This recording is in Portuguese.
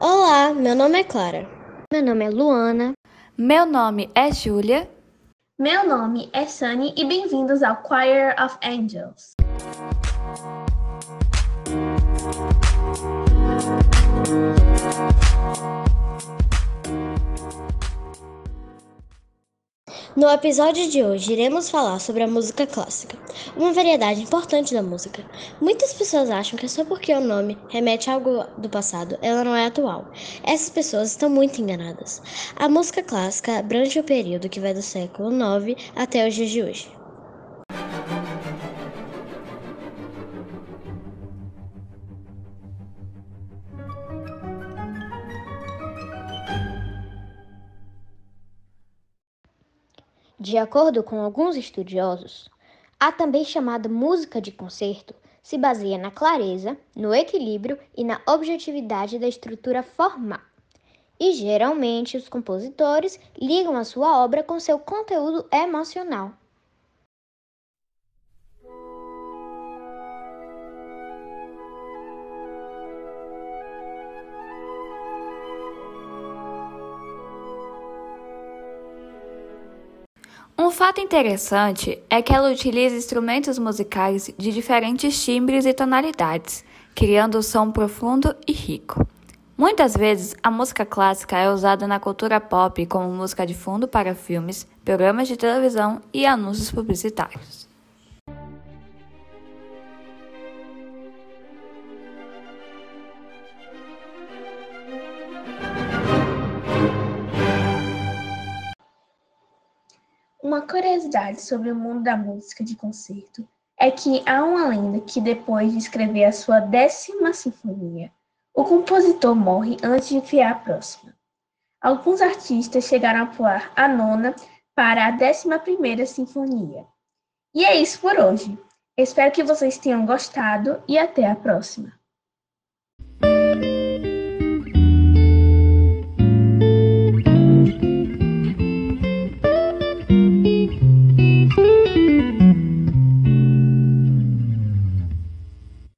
Olá, meu nome é Clara. Meu nome é Luana. Meu nome é Júlia. Meu nome é Sunny e bem-vindos ao Choir of Angels. No episódio de hoje, iremos falar sobre a música clássica, uma variedade importante da música. Muitas pessoas acham que só porque o nome remete a algo do passado, ela não é atual. Essas pessoas estão muito enganadas. A música clássica abrange o período que vai do século IX até os dias de hoje. De acordo com alguns estudiosos, a também chamada música de concerto se baseia na clareza, no equilíbrio e na objetividade da estrutura formal. E geralmente os compositores ligam a sua obra com seu conteúdo emocional. Um fato interessante é que ela utiliza instrumentos musicais de diferentes timbres e tonalidades, criando um som profundo e rico. Muitas vezes, a música clássica é usada na cultura pop como música de fundo para filmes, programas de televisão e anúncios publicitários. Uma curiosidade sobre o mundo da música de concerto é que há uma lenda que depois de escrever a sua décima sinfonia, o compositor morre antes de criar a próxima. Alguns artistas chegaram a pular a nona para a décima primeira sinfonia. E é isso por hoje. Espero que vocês tenham gostado e até a próxima.